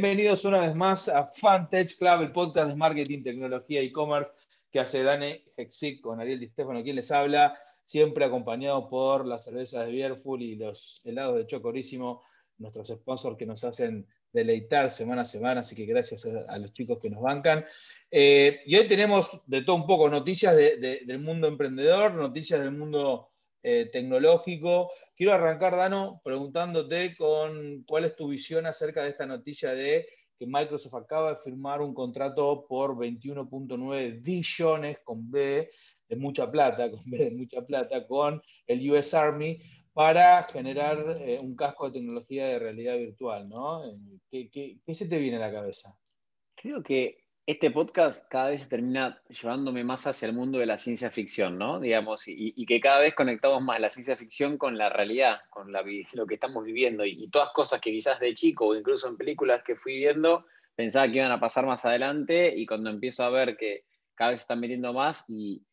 Bienvenidos una vez más a Fantech Club, el podcast de marketing, tecnología y e-commerce que hace Dani Hexic con Ariel Di Stefano, quien les habla, siempre acompañado por las cervezas de Bierful y los helados de Chocorísimo, nuestros sponsors que nos hacen deleitar semana a semana, así que gracias a, los chicos que nos bancan. Eh, y hoy tenemos de todo un poco noticias del mundo emprendedor, noticias del mundo eh, tecnológico. Quiero arrancar, Dano, preguntándote con cuál es tu visión acerca de esta noticia de que Microsoft acaba de firmar un contrato por 21.9 billones con B de mucha plata, con B de mucha plata, con el US Army para generar eh, un casco de tecnología de realidad virtual, ¿no? ¿Qué, qué se te viene a la cabeza? Creo que este podcast cada vez termina llevándome más hacia el mundo de la ciencia ficción, ¿no? Digamos, y, que cada vez conectamos más la ciencia ficción con la realidad, con lo que estamos viviendo y, todas cosas que quizás de chico o incluso en películas que fui viendo pensaba que iban a pasar más adelante y cuando empiezo a ver que cada vez están metiendo más y,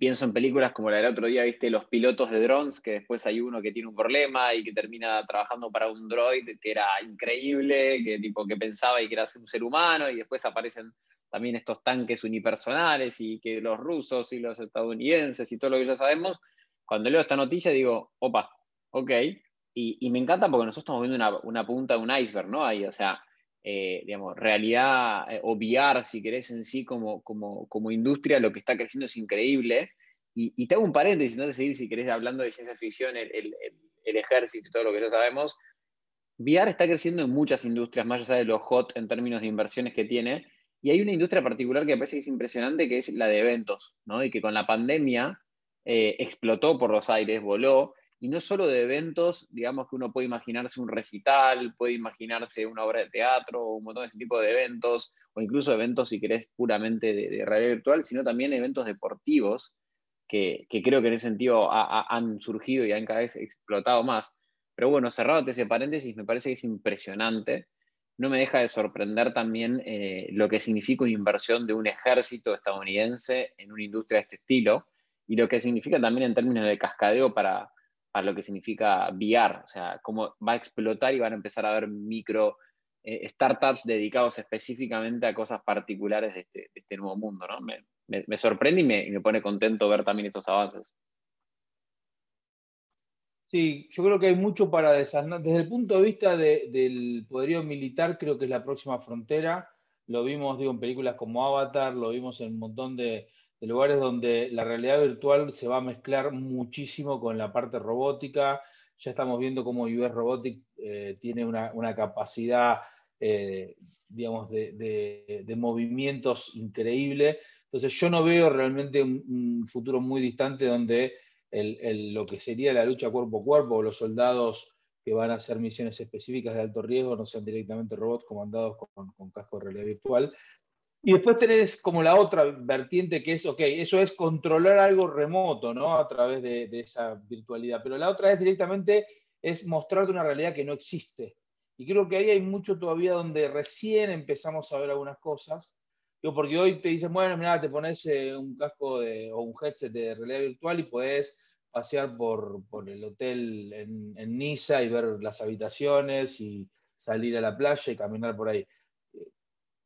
pienso en películas como la del otro día, viste, los pilotos de drones, que después hay uno que tiene un problema y que termina trabajando para un droid que era increíble, que tipo que pensaba y que era un ser humano y después aparecen también estos tanques unipersonales y que los rusos y los estadounidenses y todo lo que ya sabemos, cuando leo esta noticia digo, opa, ok, y, me encanta porque nosotros estamos viendo una, punta de un iceberg, ¿no? Ahí, o sea, eh, digamos, realidad eh, o VR, si querés, en sí como, como, como, industria, lo que está creciendo es increíble. Y, y te hago un paréntesis, no de seguir, si querés, hablando de ciencia ficción, el, el, el, ejército y todo lo que ya sabemos. VR está creciendo en muchas industrias, más allá de lo hot en términos de inversiones que tiene, y hay una industria particular que me parece que es impresionante, que es la de eventos, ¿no? Y que con la pandemia eh, explotó por los aires, voló, y no solo de eventos, digamos que uno puede imaginarse un recital, puede imaginarse una obra de teatro, un montón de ese tipo de eventos, o incluso eventos, si querés, puramente de, realidad virtual, sino también eventos deportivos, que, creo que en ese sentido han surgido y han cada vez explotado más. Pero bueno, cerrado ese paréntesis, me parece que es impresionante no me deja de sorprender también eh, lo que significa una inversión de un ejército estadounidense en una industria de este estilo y lo que significa también en términos de cascadeo para, lo que significa VR, o sea, cómo va a explotar y van a empezar a haber micro eh, startups dedicados específicamente a cosas particulares de este, este nuevo mundo, ¿no? Me, sorprende y me, y me pone contento ver también estos avances. Sí, yo creo que hay mucho para desarmar. Desde el punto de vista del poderío militar, creo que es la próxima frontera. Lo vimos, digo, en películas como Avatar, lo vimos en un montón de, lugares donde la realidad virtual se va a mezclar muchísimo con la parte robótica. Ya estamos viendo cómo US Robotic eh, tiene una, capacidad, eh, digamos, de, movimientos increíble. Entonces, yo no veo realmente un futuro muy distante donde lo que sería la lucha cuerpo a cuerpo o los soldados que van a hacer misiones específicas de alto riesgo no sean directamente robots comandados con, casco de realidad virtual. Y después tenés como la otra vertiente que es, ok, eso es controlar algo remoto, ¿no? A través de, esa virtualidad. Pero la otra es directamente, es mostrarte una realidad que no existe. Y creo que ahí hay mucho todavía donde recién empezamos a ver algunas cosas. Porque hoy te dicen, bueno, mira, te pones eh, un casco o un headset de realidad virtual y puedes pasear por, el hotel en, Niza y ver las habitaciones y salir a la playa y caminar por ahí.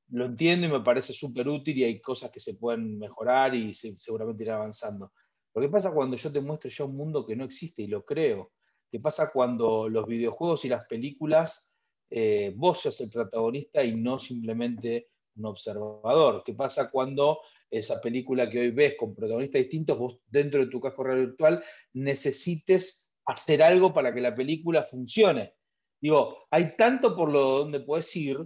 Lo entiendo y me parece súper útil y hay cosas que se pueden mejorar y seguramente ir avanzando. Lo que pasa cuando yo te muestro ya un mundo que no existe y lo creo. ¿Qué pasa cuando los videojuegos y las películas, eh, vos sos el protagonista y no simplemente un observador? ¿Qué pasa cuando esa película que hoy ves con protagonistas distintos, vos dentro de tu casco real virtual necesites hacer algo para que la película funcione. Digo, hay tanto por lo donde puedes ir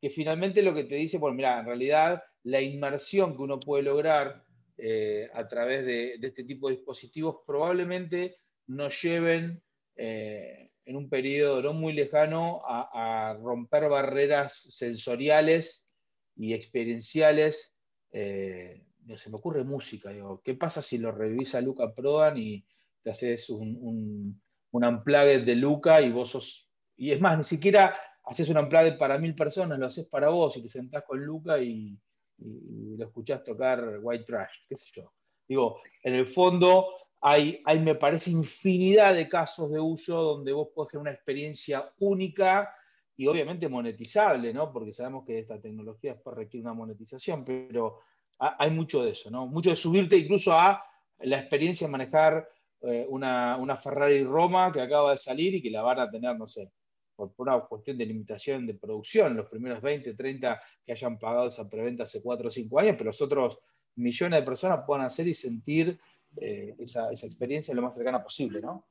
que finalmente lo que te dice, bueno, mira, en realidad la inmersión que uno puede lograr eh, a través de, este tipo de dispositivos probablemente nos lleven eh, en un periodo no muy lejano a, romper barreras sensoriales y experienciales eh, se me ocurre música, digo, ¿qué pasa si lo revisa Luca Prodan y te haces un, un, un de Luca y vos sos, y es más, ni siquiera haces un unplugged para mil personas, lo haces para vos y te sentás con Luca y, lo escuchás tocar White Trash, qué sé yo. Digo, en el fondo hay, hay, me parece, infinidad de casos de uso donde vos podés tener una experiencia única y obviamente monetizable, ¿no? Porque sabemos que esta tecnología después requiere una monetización, pero hay mucho de eso, ¿no? Mucho de subirte incluso a la experiencia de manejar eh, una, una, Ferrari Roma que acaba de salir y que la van a tener, no sé, por, una cuestión de limitación de producción, los primeros 20, 30 que hayan pagado esa preventa hace 4 o 5 años, pero los otros millones de personas puedan hacer y sentir eh, esa, esa experiencia lo más cercana posible, ¿no?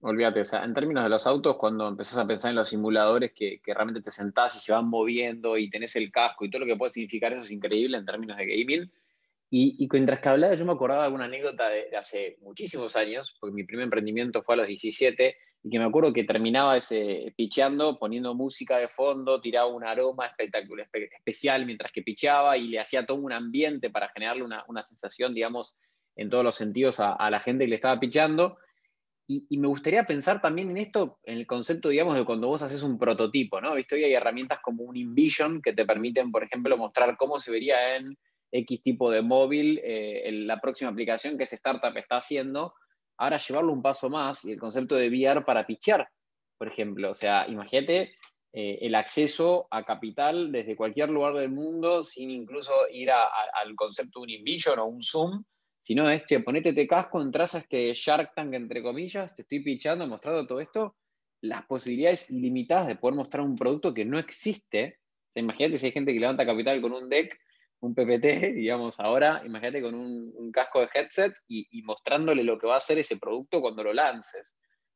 Olvídate, o sea, en términos de los autos, cuando empezás a pensar en los simuladores que, realmente te sentás y se van moviendo y tenés el casco y todo lo que puede significar eso es increíble en términos de gaming. Y, y mientras que hablaba, yo me acordaba de alguna anécdota de, hace muchísimos años, porque mi primer emprendimiento fue a los 17, y que me acuerdo que terminaba ese picheando, poniendo música de fondo, tiraba un aroma espectacular, especial mientras que picheaba y le hacía todo un ambiente para generarle una, una sensación, digamos, en todos los sentidos a, la gente que le estaba picheando y, me gustaría pensar también en esto, en el concepto, digamos, de cuando vos haces un prototipo, ¿no? ¿Viste? Hoy hay herramientas como un InVision que te permiten, por ejemplo, mostrar cómo se vería en X tipo de móvil eh, la próxima aplicación que ese startup está haciendo. Ahora llevarlo un paso más y el concepto de VR para pichear, por ejemplo. O sea, imagínate eh, el acceso a capital desde cualquier lugar del mundo sin incluso ir al concepto de un InVision o un Zoom, si no es, che, ponete este casco, entras a este Shark Tank, entre comillas, te estoy pichando, mostrando todo esto, las posibilidades ilimitadas de poder mostrar un producto que no existe. O imagínate si hay gente que levanta capital con un deck, un PPT, digamos, ahora, imagínate con un, casco de headset y, mostrándole lo que va a hacer ese producto cuando lo lances.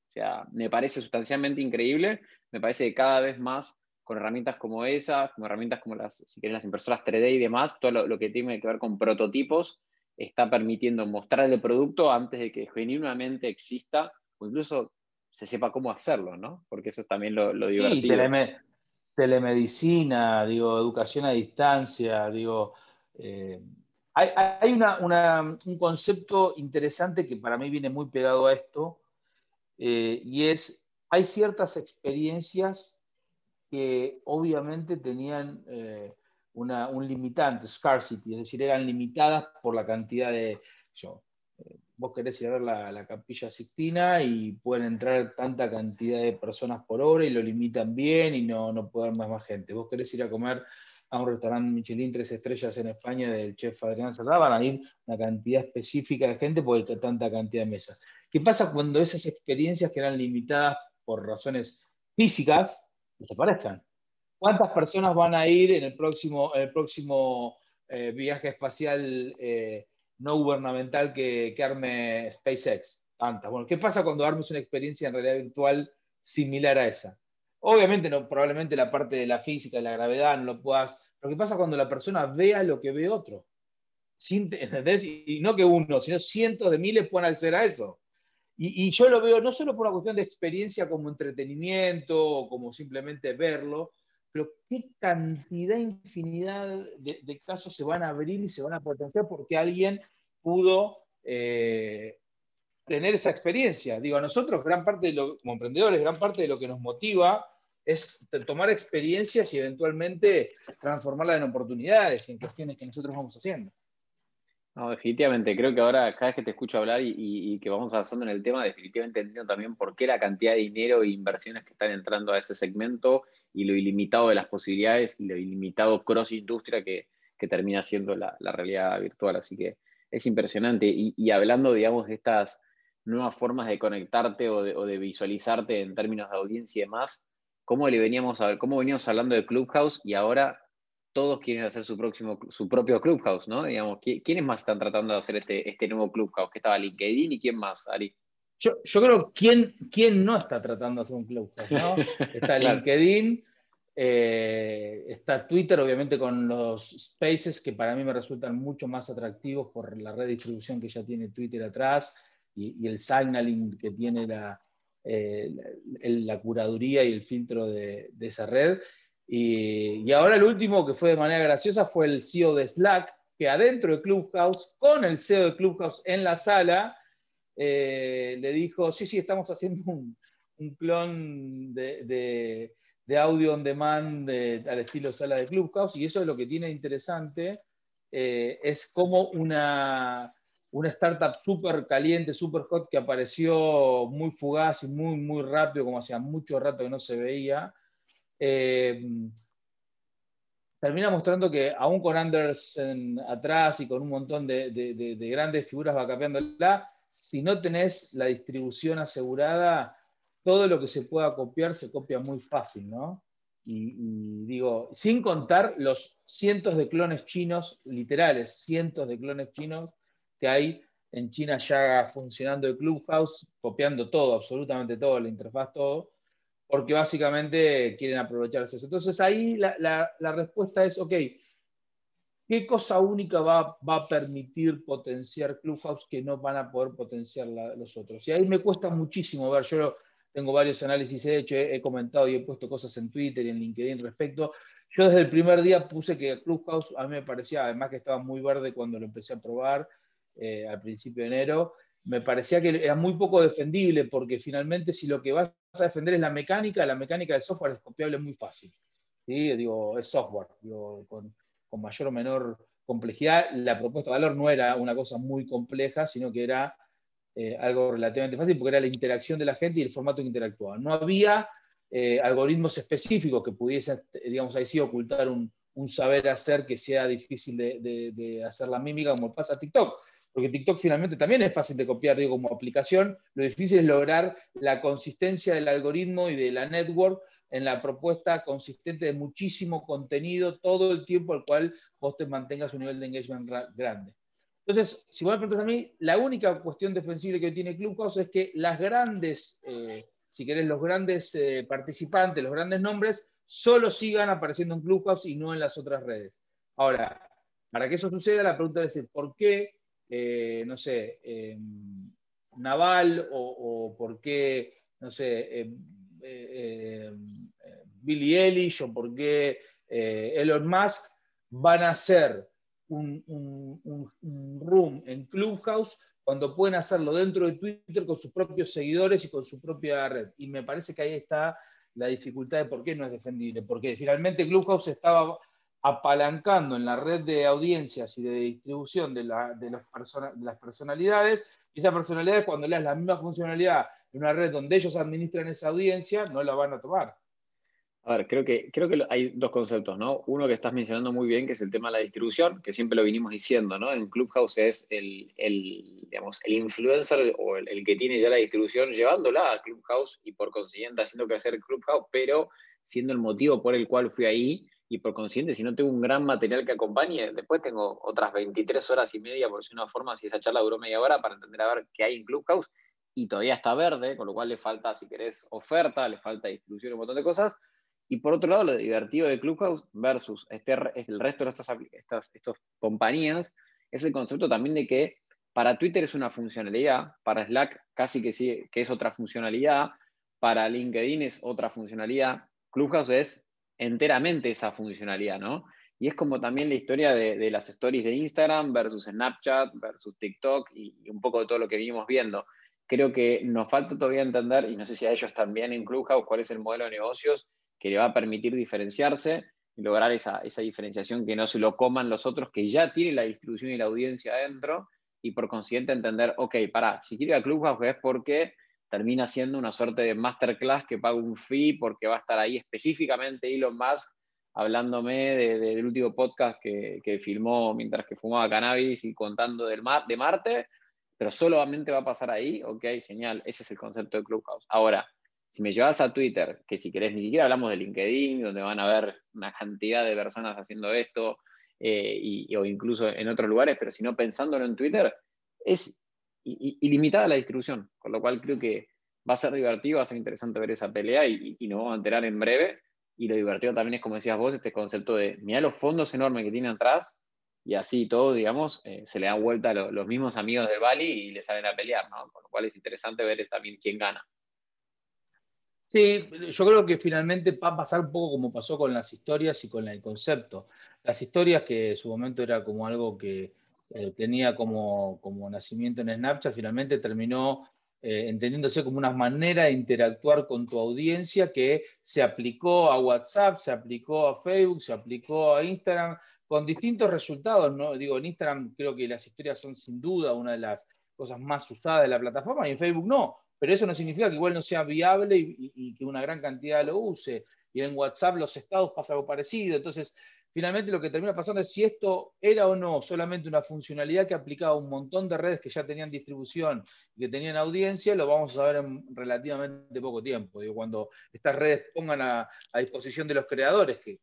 O sea, me parece sustancialmente increíble, me parece que cada vez más con herramientas como esas, como herramientas como las, si querés, las impresoras 3D y demás, todo lo que tiene que ver con prototipos, está permitiendo mostrar el producto antes de que genuinamente exista o incluso se sepa cómo hacerlo, ¿no? Porque eso es también lo, lo divertido. Sí, telemedicina, digo, educación a distancia, digo. Eh, hay, un concepto interesante que para mí viene muy pegado a esto, eh, y es, hay ciertas experiencias que obviamente tenían eh, un limitante, scarcity, es decir, eran limitadas por la cantidad de... Yo, eh, vos querés ir a ver la, capilla Sixtina y pueden entrar tanta cantidad de personas por hora y lo limitan bien y no, no puede haber más, más gente. Vos querés ir a comer a un restaurante Michelin tres estrellas en España del chef Adrián Sardá, van a ir una cantidad específica de gente hay tanta cantidad de mesas. ¿Qué pasa cuando esas experiencias que eran limitadas por razones físicas desaparezcan? ¿Cuántas personas van a ir en el próximo, el próximo eh, viaje espacial eh, no gubernamental que, arme SpaceX? Tantas. Bueno, ¿qué pasa cuando armes una experiencia en realidad virtual similar a esa? Obviamente, no, probablemente la parte de la física, de la gravedad, no lo puedas. Pero ¿qué pasa cuando la persona vea lo que ve otro? Y no que uno, sino cientos de miles puedan acceder a eso. Y, y, yo lo veo no solo por una cuestión de experiencia como entretenimiento o como simplemente verlo, pero qué cantidad, infinidad de, casos se van a abrir y se van a potenciar porque alguien pudo eh, tener esa experiencia. Digo, a nosotros, gran parte de lo, como emprendedores, gran parte de lo que nos motiva es tomar experiencias y eventualmente transformarlas en oportunidades y en cuestiones que nosotros vamos haciendo. No, definitivamente. Creo que ahora, cada vez que te escucho hablar y, que vamos avanzando en el tema, definitivamente entiendo también por qué la cantidad de dinero e inversiones que están entrando a ese segmento y lo ilimitado de las posibilidades y lo ilimitado cross industria que, termina siendo la, realidad virtual. Así que es impresionante. Y, hablando, digamos, de estas nuevas formas de conectarte o de, visualizarte en términos de audiencia y demás, ¿cómo le veníamos a cómo veníamos hablando de Clubhouse y ahora todos quieren hacer su, próximo, su propio Clubhouse, ¿no? Digamos, ¿quiénes más están tratando de hacer este, este nuevo Clubhouse? ¿Qué estaba LinkedIn y quién más, Ari? Yo, yo creo, ¿quién, ¿quién no está tratando de hacer un Clubhouse? ¿no? Está LinkedIn, eh, está Twitter, obviamente con los spaces que para mí me resultan mucho más atractivos por la redistribución que ya tiene Twitter atrás y, el signaling que tiene la, eh, la, curaduría y el filtro de, de esa red. Y, ahora el último que fue de manera graciosa fue el CEO de Slack, que adentro de Clubhouse, con el CEO de Clubhouse en la sala, eh, le dijo, sí, sí, estamos haciendo un, clon de, audio on demand al estilo sala de Clubhouse, y eso es lo que tiene interesante, eh, es como una, una startup súper caliente, súper hot, que apareció muy fugaz y muy, muy rápido, como hacía mucho rato que no se veía, eh, termina mostrando que aún con Anderson atrás y con un montón de, grandes figuras la si no tenés la distribución asegurada, todo lo que se pueda copiar se copia muy fácil, ¿no? Y, digo, sin contar los cientos de clones chinos, literales, cientos de clones chinos que hay en China ya funcionando el Clubhouse, copiando todo, absolutamente todo, la interfaz, todo, porque básicamente quieren aprovecharse eso. Entonces ahí la, respuesta es, ok, ¿qué cosa única va, a permitir potenciar Clubhouse que no van a poder potenciar los otros? Y ahí me cuesta muchísimo ver, yo tengo varios análisis hecho, he, he, comentado y he puesto cosas en Twitter y en LinkedIn respecto. Yo desde el primer día puse que Clubhouse a mí me parecía, además que estaba muy verde cuando lo empecé a probar eh, al principio de enero, me parecía que era muy poco defendible porque finalmente si lo que vas a defender es la mecánica, la mecánica del software es copiable muy fácil. ¿sí? Digo, es software, con, con mayor o menor complejidad. La propuesta de valor no era una cosa muy compleja, sino que era eh, algo relativamente fácil porque era la interacción de la gente y el formato que interactuaba. No había eh, algoritmos específicos que pudiesen, digamos, ahí sí ocultar un, saber hacer que sea difícil de, hacer la mímica como pasa a TikTok. Porque TikTok finalmente también es fácil de copiar, digo, como aplicación. Lo difícil es lograr la consistencia del algoritmo y de la network en la propuesta consistente de muchísimo contenido todo el tiempo al cual vos te mantengas un nivel de engagement grande. Entonces, si vos me preguntas a mí, la única cuestión defensible que tiene Clubhouse es que las grandes, eh, si querés, los grandes eh, participantes, los grandes nombres, solo sigan apareciendo en Clubhouse y no en las otras redes. Ahora, para que eso suceda, la pregunta es, ¿por qué, eh, no sé, em, Naval o, por qué, no sé, em, Billy Eilish o por qué Elon Musk van a ser un, room en Clubhouse cuando pueden hacerlo dentro de Twitter con sus propios seguidores y con su propia red. Y me parece que ahí está la dificultad de por qué no es defendible, porque finalmente Clubhouse estaba apalancando en la red de audiencias y de distribución de, de, las personalidades, y esas personalidades cuando le das la misma funcionalidad en una red donde ellos administran esa audiencia, no la van a tomar. A ver, creo que, creo que hay dos conceptos, ¿no? Uno que estás mencionando muy bien, que es el tema de la distribución, que siempre lo vinimos diciendo, ¿no? En Clubhouse es el, el digamos, el influencer o el, que tiene ya la distribución llevándola a Clubhouse y por consiguiente haciendo crecer Clubhouse, pero siendo el motivo por el cual fui ahí y por consiguiente, si no tengo un gran material que acompañe, después tengo otras 23 horas y media, por si una forma, si esa charla duró media hora, para entender a ver qué hay en Clubhouse y todavía está verde, con lo cual le falta, si querés, oferta, le falta distribución, un montón de cosas y por otro lado, lo divertido de Clubhouse versus este, el resto de estas, estas, compañías es el concepto también de que para Twitter es una funcionalidad, para Slack casi que sí, que es otra funcionalidad, para LinkedIn es otra funcionalidad. Clubhouse es enteramente esa funcionalidad, ¿no? Y es como también la historia de, las stories de Instagram versus Snapchat versus TikTok y, un poco de todo lo que venimos viendo. Creo que nos falta todavía entender, y no sé si a ellos también en Clubhouse, cuál es el modelo de negocios que le va a permitir diferenciarse y lograr esa, diferenciación que no se lo coman los otros que ya tienen la distribución y la audiencia adentro y por consiguiente entender, ok, para, si quiero ir a Clubhouse es porque termina siendo una suerte de masterclass que paga un fee porque va a estar ahí específicamente Elon Musk hablándome del último podcast que, que, filmó mientras que fumaba cannabis y contando del mar, de Marte, pero solamente va a pasar ahí, ok, genial, ese es el concepto de Clubhouse. Ahora, si me llevas a Twitter, que si querés, ni siquiera hablamos de LinkedIn, donde van a ver una cantidad de personas haciendo esto, eh, y, o incluso en otros lugares, pero si no pensándolo en Twitter, es ilimitada la distribución, con lo cual creo que va a ser divertido, va a ser interesante ver esa pelea y, nos vamos a enterar en breve. Y lo divertido también es, como decías vos, este concepto de mira los fondos enormes que tiene atrás y así todo, digamos, eh, se le dan vuelta a los mismos amigos del Bali y le salen a pelear, ¿no? Con lo cual es interesante ver también quién gana. Sí, yo creo que finalmente va a pasar un poco como pasó con las historias y con el concepto. Las historias, que en su momento era como algo que eh, tenía como, nacimiento en Snapchat, finalmente terminó eh, entendiéndose como una manera de interactuar con tu audiencia que se aplicó a WhatsApp, se aplicó a Facebook, se aplicó a Instagram, con distintos resultados. ¿no? Digo, en Instagram creo que las historias son sin duda una de las cosas más usadas de la plataforma y en Facebook no pero eso no significa que igual no sea viable y, que una gran cantidad lo use. y en WhatsApp los estados pasa algo parecido. Entonces, finalmente lo que termina pasando es si esto era o no solamente una funcionalidad que aplicaba a un montón de redes que ya tenían distribución y que tenían audiencia, lo vamos a saber en relativamente poco tiempo. Cuando estas redes pongan a, a disposición de los creadores, que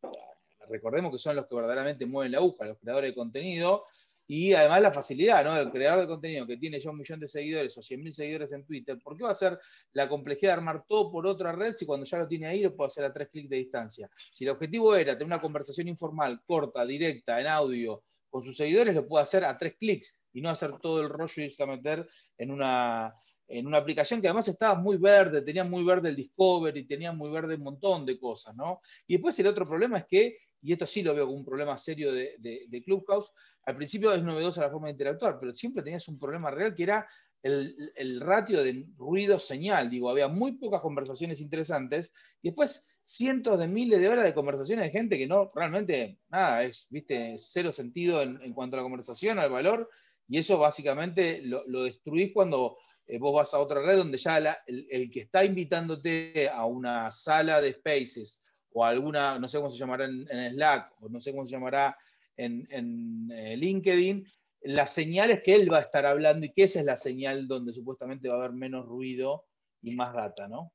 recordemos que son los que verdaderamente mueven la aguja, los creadores de contenido, y además la facilidad, ¿no? El creador de contenido que tiene ya un millón de seguidores o 100.000 seguidores en Twitter, ¿por qué va a ser la complejidad de armar todo por otra red si cuando ya lo tiene ahí lo puede hacer a tres clics de distancia? Si el objetivo era tener una conversación informal, corta, directa, en audio, con sus seguidores, lo puede hacer a tres clics y no hacer todo el rollo y irse a meter en una, en una aplicación que además estaba muy verde, tenía muy verde el Discovery, tenía muy verde un montón de cosas, ¿no? Y después el otro problema es que y esto sí lo veo como un problema serio de, Clubhouse, al principio es novedosa la forma de interactuar, pero siempre tenías un problema real que era el, ratio de ruido-señal. Digo, había muy pocas conversaciones interesantes y después cientos de miles de horas de conversaciones de gente que no, realmente, nada, es, viste, cero sentido en, cuanto a la conversación, al valor, y eso básicamente lo, destruís cuando eh, vos vas a otra red donde ya el, el, que está invitándote a una sala de spaces o alguna, no sé cómo se llamará en, Slack, o no sé cómo se llamará en, eh, LinkedIn, la señal es que él va a estar hablando y que esa es la señal donde supuestamente va a haber menos ruido y más data, ¿no?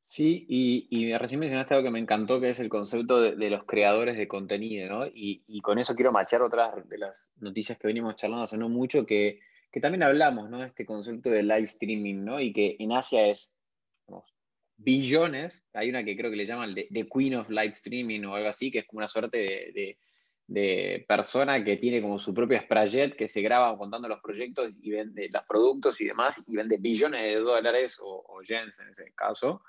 Sí, y, y recién mencionaste algo que me encantó, que es el concepto de, los creadores de contenido, ¿no? Y, con eso quiero machar otras de las noticias que venimos charlando hace no mucho, que, que también hablamos, ¿no? De este concepto de live streaming, ¿no? Y que en Asia es billones. Hay una que creo que le llaman The, Queen of Live Streaming o algo así, que es como una suerte de, persona que tiene como su propio sprayet que se graba contando los proyectos y vende los productos y demás, y vende billones de dólares o, o yens en ese caso.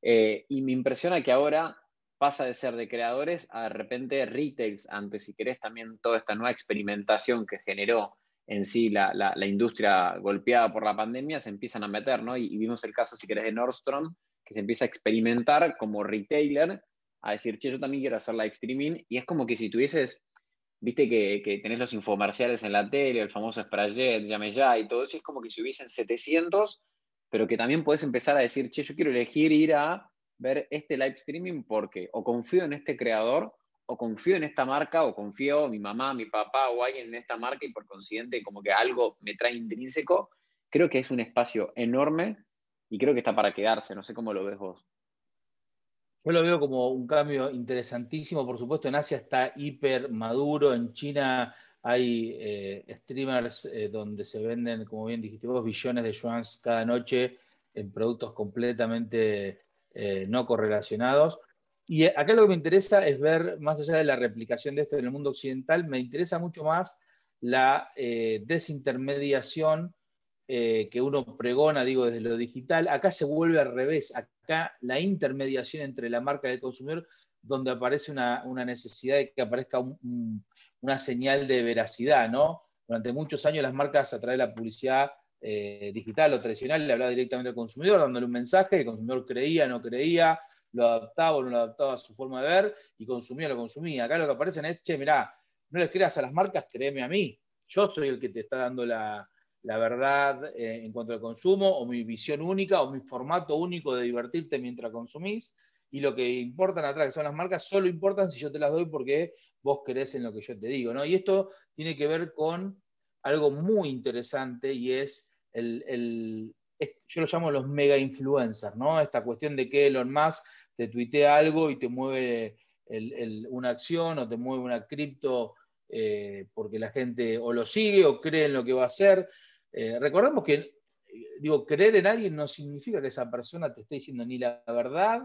Eh, y me impresiona que ahora pasa de ser de creadores a de repente retails antes, si querés, también toda esta nueva experimentación que generó en sí la, industria golpeada por la pandemia se empiezan a meter, ¿no? Y, y, vimos el caso, si querés, de Nordstrom, que se empieza a experimentar como retailer, a decir, che, yo también quiero hacer live streaming, y es como que si tuvieses, viste que, tenés los infomerciales en la tele, el famoso Sprayet, llame ya, y todo eso, es como que si hubiesen 700, pero que también puedes empezar a decir, che, yo quiero elegir ir a ver este live streaming porque o confío en este creador, o confío en esta marca, o confío mi mamá, mi papá o alguien en esta marca, y por consiguiente como que algo me trae intrínseco, creo que es un espacio enorme y creo que está para quedarse, no sé cómo lo ves vos. Yo lo veo como un cambio interesantísimo, por supuesto en Asia está hiper maduro, en China hay eh, streamers eh, donde se venden, como bien dijiste vos, billones de yuans cada noche en productos completamente eh, no correlacionados. Y acá lo que me interesa es ver, más allá de la replicación de esto en el mundo occidental, me interesa mucho más la desintermediación eh, que uno pregona, digo, desde lo digital, acá se vuelve al revés, acá la intermediación entre la marca y el consumidor, donde aparece una, necesidad de que aparezca una señal de veracidad, ¿no? Durante muchos años las marcas a través de la publicidad eh, digital o tradicional le hablaban directamente al consumidor, dándole un mensaje, el consumidor creía, no creía, lo adaptaba o no lo adaptaba a su forma de ver y consumía o lo consumía. Acá lo que aparecen es, che, mirá, no les creas a las marcas, créeme a mí. Yo soy el que te está dando la, la verdad eh, en cuanto al consumo, o mi visión única, o mi formato único de divertirte mientras consumís, y lo que importan atrás, que son las marcas, solo importan si yo te las doy porque vos crees en lo que yo te digo, ¿no? Y esto tiene que ver con algo muy interesante y es el, yo lo llamo los mega influencers, ¿no? Esta cuestión de que Elon Musk te tuitea algo y te mueve una acción o te mueve una cripto eh, porque la gente o lo sigue o cree en lo que va a hacer. Eh, recordemos que, digo, creer en alguien no significa que esa persona te esté diciendo ni la verdad,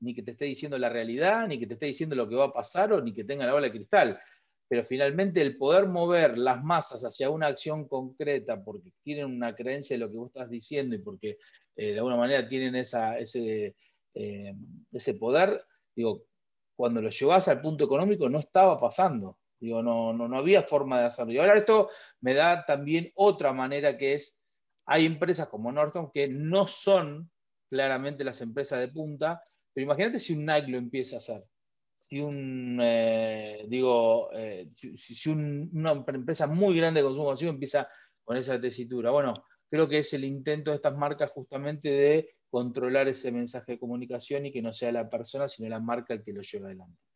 ni que te esté diciendo la realidad, ni que te esté diciendo lo que va a pasar, o ni que tenga la bola de cristal. Pero finalmente el poder mover las masas hacia una acción concreta porque tienen una creencia de lo que vos estás diciendo y porque eh, de alguna manera tienen esa, ese, eh, ese poder, digo, cuando lo llevas al punto económico no estaba pasando. Digo, no, no, no había forma de hacerlo. Y ahora esto me da también otra manera que es, hay empresas como Norton que no son claramente las empresas de punta, pero imagínate si un Nike lo empieza a hacer. Si un, eh, digo, eh, si, una empresa muy grande de consumo masivo empieza con esa tesitura. Bueno, creo que es el intento de estas marcas justamente de controlar ese mensaje de comunicación y que no sea la persona, sino la marca el que lo lleva adelante.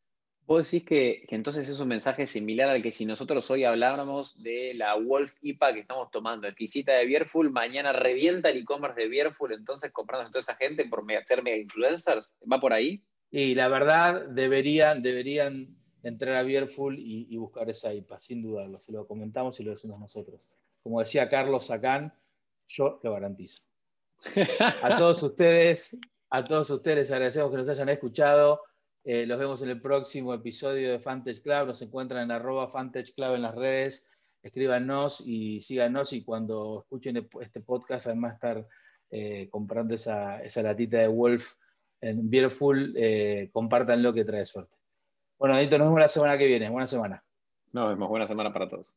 Vos decís que, entonces es un mensaje similar al que si nosotros hoy habláramos de la Wolf IPA que estamos tomando, exquisita de Beerful, mañana revienta el e-commerce de Beerful, entonces comprando a toda esa gente por ser mega influencers, ¿va por ahí? Y la verdad, deberían, deberían entrar a Beerful y, y buscar esa IPA, sin dudarlo, se lo comentamos y lo decimos nosotros. Como decía Carlos Sacán, yo lo garantizo. A todos ustedes, a todos ustedes agradecemos que nos hayan escuchado. Eh, los vemos en el próximo episodio de Fantage Club. Nos encuentran en arroba Fantage Club en las redes. Escríbanos y síganos y cuando escuchen este podcast, además estar eh, comprando esa, latita de Wolf en Beerful, eh, compartan lo que trae suerte. Bueno, Adito, nos vemos la semana que viene. Buena semana. Nos vemos. Buena semana para todos.